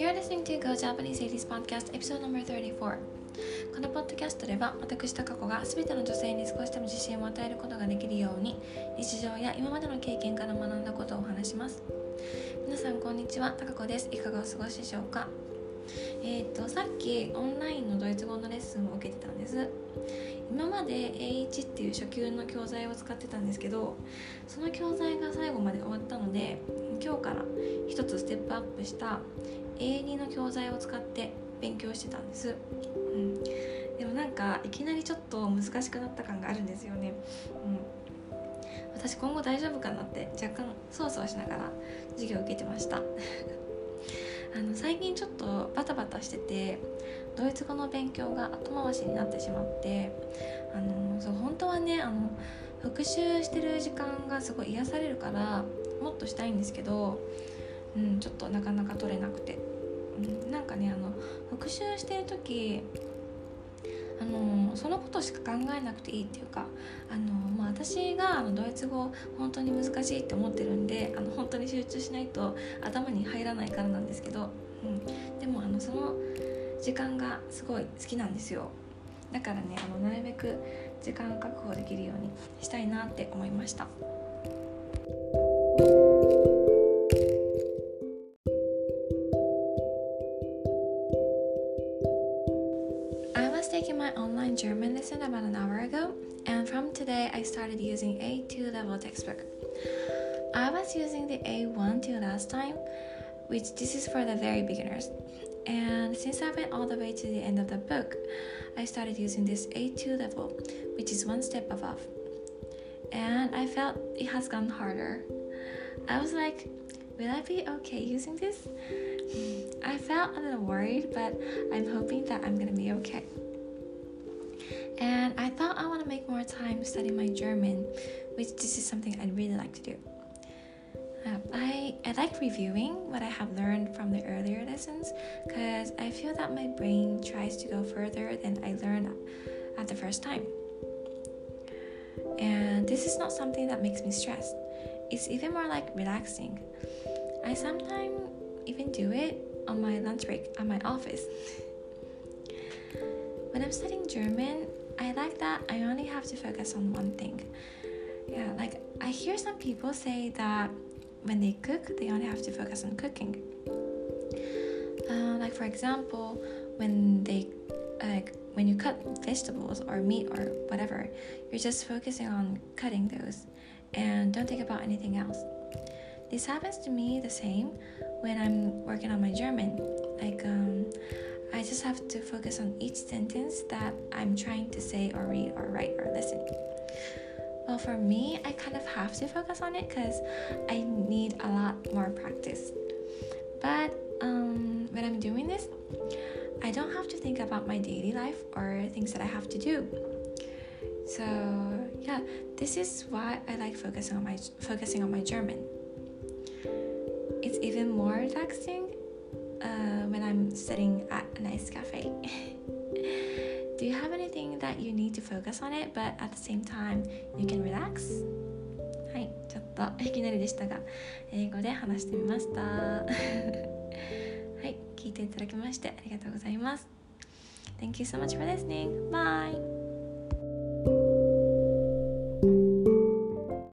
You're listening to Go Japanese 80s Podcast Episode No. 34このポッドキャストでは私高子が全ての女性に少しでも自信を与えることができるように日常や今までの経験から学んだことをお話します。皆さんこんにちは高子です。いかがお過ごしでしょうか？えっ、とさっきオンラインのドイツ語のレッスンを受けてたんです。今まで A1 っていう初級の教材を使ってたんですけどその教材が最後まで終わったので今日から一つステップアップした A2 の教材を使って勉強してたんです、うん、でもなんかいきなりちょっと難しくなった感があるんですよね、うん、私今後大丈夫かなって若干そわそわしながら授業を受けてました。あの最近ちょっとバタバタしててドイツ語の勉強が後回しになってしまってあのそう本当はねあの復習してる時間がすごい癒されるからもっとしたいんですけど、うん、ちょっとなかなか取れなくて、うん、なんかねあの復習してる時あのそのことしか考えなくていいっていうかあの、まあ、私があのドイツ語本当に難しいって思ってるんであの本当に集中しないと頭に入らないからなんですけど、うん、でもあのその時間がすごい好きなんですよだからねあのなるべく時間を確保できるようにしたいなって思いました。taking my online German lesson about an hour ago, and from today I started using A2 level textbook. I was using the A1 till last time, which this is for the very beginners. And since I went all the way to the end of the book, I started using this A2 level, which is one step above. And I felt it has gotten harder. I was like, will I be okay using this? I felt a little worried, but I'm hoping that I'm gonna be okay and I thought I want to make more time studying my German, which this is something I'd really like to do. Uh, I, I like reviewing what I have learned from the earlier lessons because I feel that my brain tries to go further than I learned at the first time. And this is not something that makes me stressed, it's even more like relaxing. I sometimes even do it on my lunch break at my office. when I'm studying German, I like that I only have to focus on one thing. Yeah, like I hear some people say that when they cook, they only have to focus on cooking. Uh, like for example, when they like when you cut vegetables or meat or whatever, you're just focusing on cutting those and don't think about anything else. This happens to me the same when I'm working on my German. Like um, I just have to focus on each sentence that I'm trying to say or read or write or listen. Well, for me, I kind of have to focus on it because I need a lot more practice. But um, when I'm doing this, I don't have to think about my daily life or things that I have to do. So yeah, this is why I like focusing on my focusing on my German. It's even more relaxing uh, when I'm sitting at a nice cafe. that you need to focus on it, but at the same time you can relax? はい、ちょっといきなりでしたが、英語で話してみました。はい、聞いていただきましてありがとうございます。Thank you so much for listening. Bye!